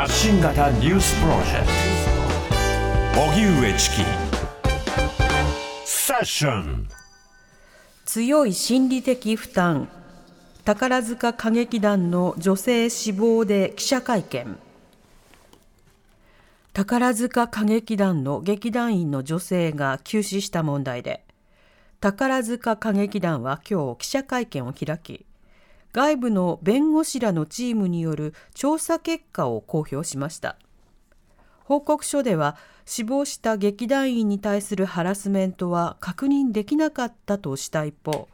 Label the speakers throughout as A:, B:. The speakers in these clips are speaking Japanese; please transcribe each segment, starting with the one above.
A: 発信型ニュースプロジェクト。荻上チキセッション
B: 強い心理的負担。宝塚歌劇団の女性死亡で記者会見。宝塚歌劇団の劇団員の女性が急死した問題で。宝塚歌劇団は今日記者会見を開き外部の弁護士らのチームによる調査結果を公表しました。報告書では死亡した劇団員に対するハラスメントは確認できなかったとした一方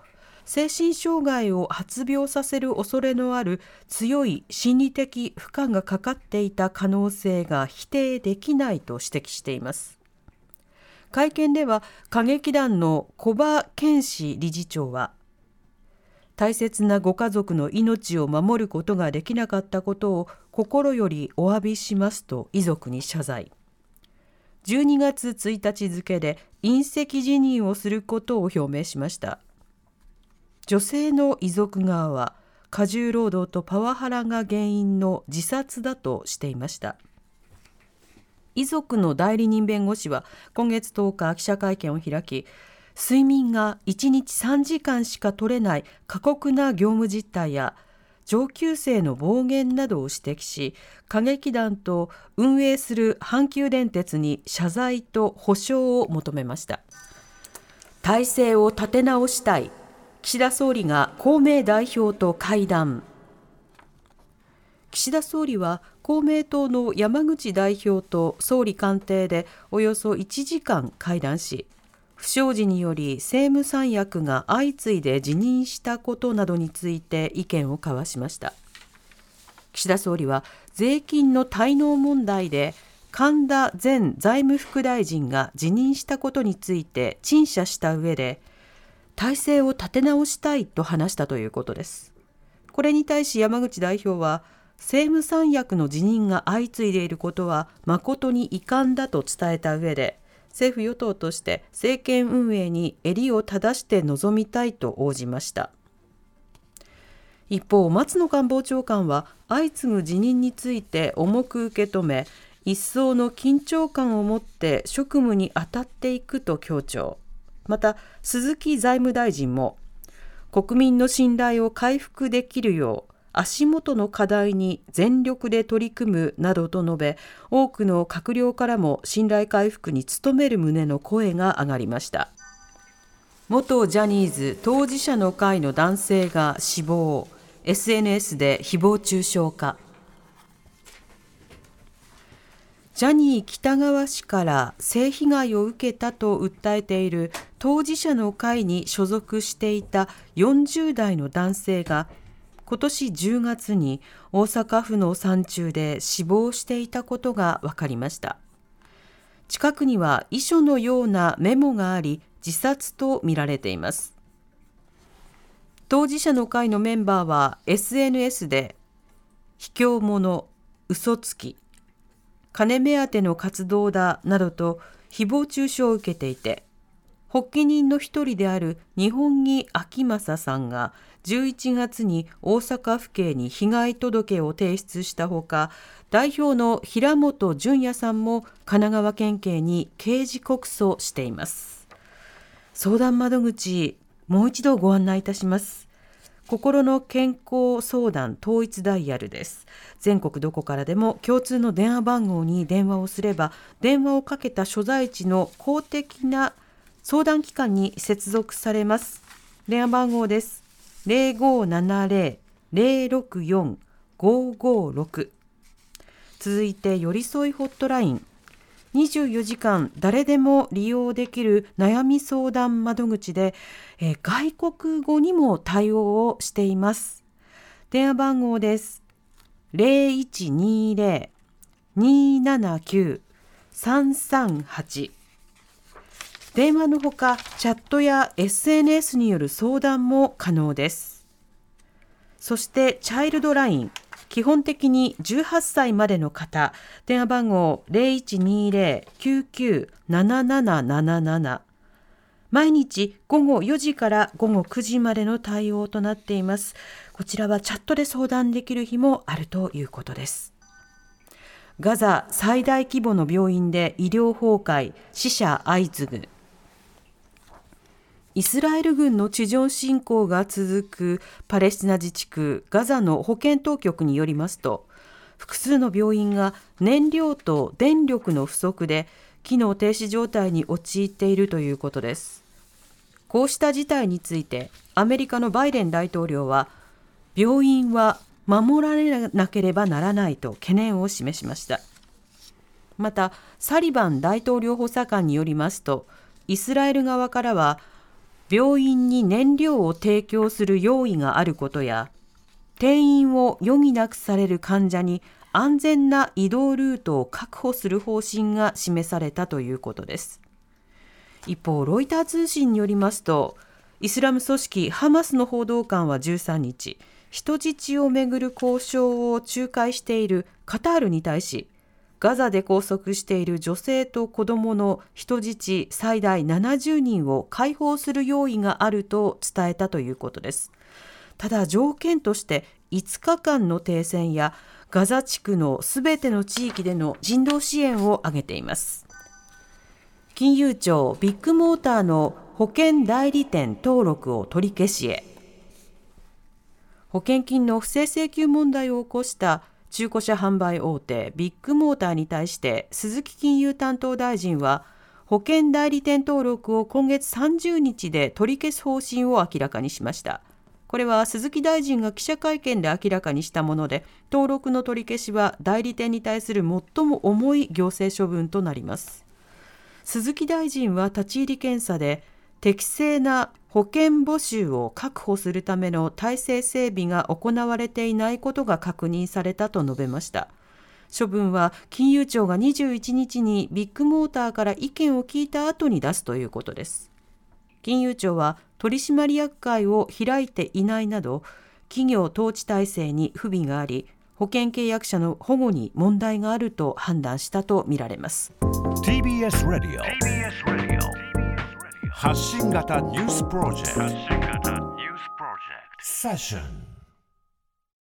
B: 精神障害を発病させる恐れのある強い心理的負荷がかかっていた可能性が否定できないと指摘しています。会見では歌劇団の小葉健志理事長は大切なご家族の命を守ることができなかったことを心よりお詫びしますと遺族に謝罪。12月1日付で隕石辞任をすることを表明しました。女性の遺族側は過重労働とパワハラが原因の自殺だとしていました。遺族の代理人弁護士は今月10日記者会見を開き睡眠が1日3時間しか取れない過酷な業務実態や上級生の暴言などを指摘し歌劇団と運営する阪急電鉄に謝罪と補償を求めました。体制を立て直したい。岸田総理が公明代表と会談。岸田総理は公明党の山口代表と総理官邸でおよそ1時間会談し不祥事により政務三役が相次いで辞任したことなどについて意見を交わしました。岸田総理は税金の滞納問題で神田前財務副大臣が辞任したことについて陳謝した上で体制を立て直したいと話したということです。これに対し山口代表は政務三役の辞任が相次いでいることは誠に遺憾だと伝えた上で政府与党として政権運営に襟を正して臨みたいと応じました。一方松野官房長官は相次ぐ辞任について重く受け止め一層の緊張感を持って職務に当たっていくと強調。また鈴木財務大臣も国民の信頼を回復できるよう足元の課題に全力で取り組むなどと述べ多くの閣僚からも信頼回復に努める旨の声が上がりました。元ジャニーズ当事者の会の男性が死亡。SNS で誹謗中傷かジャニー喜多川氏から性被害を受けたと訴えている当事者の会に所属していた40代の男性が今年10月に大阪府の山中で死亡していたことが分かりました。近くには遺書のようなメモがあり自殺とみられています。当事者の会のメンバーは SNS で卑怯者嘘つき金目当ての活動だなどと誹謗中傷を受けていて発起人の一人である日本木昭正さんが11月に大阪府警に被害届を提出したほか代表の平本淳也さんも神奈川県警に刑事告訴しています。相談窓口もう一度ご案内いたします。心の健康相談統一ダイヤルです。全国どこからでも共通の電話番号に電話をすれば電話をかけた所在地の公的な相談機関に接続されます。電話番号です。0570-064-556続いて寄り添いホットライン。24時間誰でも利用できる悩み相談窓口で、えー、外国語にも対応をしています。電話番号です。0120-279-338電話のほかチャットや SNS による相談も可能です。そしてチャイルドライン基本的に18歳までの方電話番号0120-99-7777毎日午後4時から午後9時までの対応となっています。こちらはチャットで相談できる日もあるということです。ガザ最大規模の病院で医療崩壊死者相次ぐ。イスラエル軍の地上侵攻が続くパレスチナ自治区ガザの保健当局によりますと複数の病院が燃料と電力の不足で機能停止状態に陥っているということです。こうした事態についてアメリカのバイデン大統領は病院は守られなければならないと懸念を示しました。またサリバン大統領補佐官によりますとイスラエル側からは病院に燃料を提供する用意があることや転院を余儀なくされる患者に安全な移動ルートを確保する方針が示されたということです。一方ロイター通信によりますとイスラム組織ハマスの報道官は13日人質をめぐる交渉を仲介しているカタールに対しガザで拘束している女性と子どもの人質最大70人を解放する用意があると伝えたということです。ただ条件として5日間の停戦やガザ地区のすべての地域での人道支援を挙げています。金融庁ビッグモーターの保険代理店登録を取り消しへ保険金の不正請求問題を起こした中古車販売大手ビッグモーターに対して鈴木金融担当大臣は保険代理店登録を今月30日で取り消す方針を明らかにしました。これは鈴木大臣が記者会見で明らかにしたもので登録の取り消しは代理店に対する最も重い行政処分となります。鈴木大臣は立ち入り検査で適正な保険募集を確保するための体制整備が行われていないことが確認されたと述べました。処分は金融庁が21日にビッグモーターから意見を聞いた後に出すということです。金融庁は取締役会を開いていないなど企業統治体制に不備があり保険契約者の保護に問題があると判断したとみられます
A: TBS ラディオ TBS 発信型ニュースプロジェクト。セッション